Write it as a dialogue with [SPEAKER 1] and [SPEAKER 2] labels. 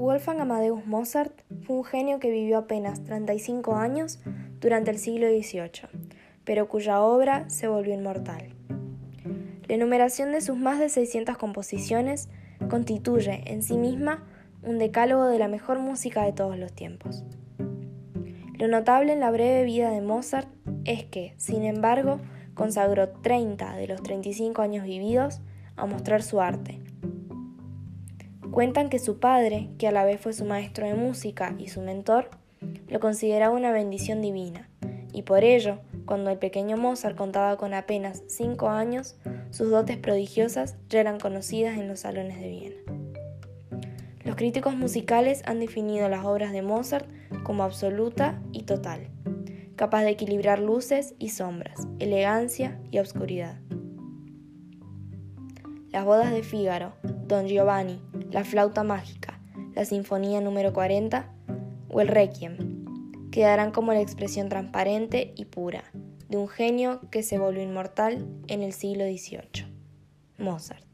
[SPEAKER 1] Wolfgang Amadeus Mozart fue un genio que vivió apenas 35 años durante el siglo XVIII, pero cuya obra se volvió inmortal. La enumeración de sus más de 600 composiciones constituye en sí misma un decálogo de la mejor música de todos los tiempos. Lo notable en la breve vida de Mozart es que, sin embargo, consagró 30 de los 35 años vividos a mostrar su arte. Cuentan que su padre, que a la vez fue su maestro de música y su mentor, lo consideraba una bendición divina, y por ello cuando el pequeño Mozart contaba con apenas cinco años, sus dotes prodigiosas ya eran conocidas en los salones de Viena. Los críticos musicales han definido las obras de Mozart como absoluta y total, capaz de equilibrar luces y sombras, elegancia y obscuridad. Las bodas de Fígaro, Don Giovanni, La flauta mágica, la Sinfonía número 40 o el Requiem quedarán como la expresión transparente y pura de un genio que se volvió inmortal en el siglo XVIII, Mozart.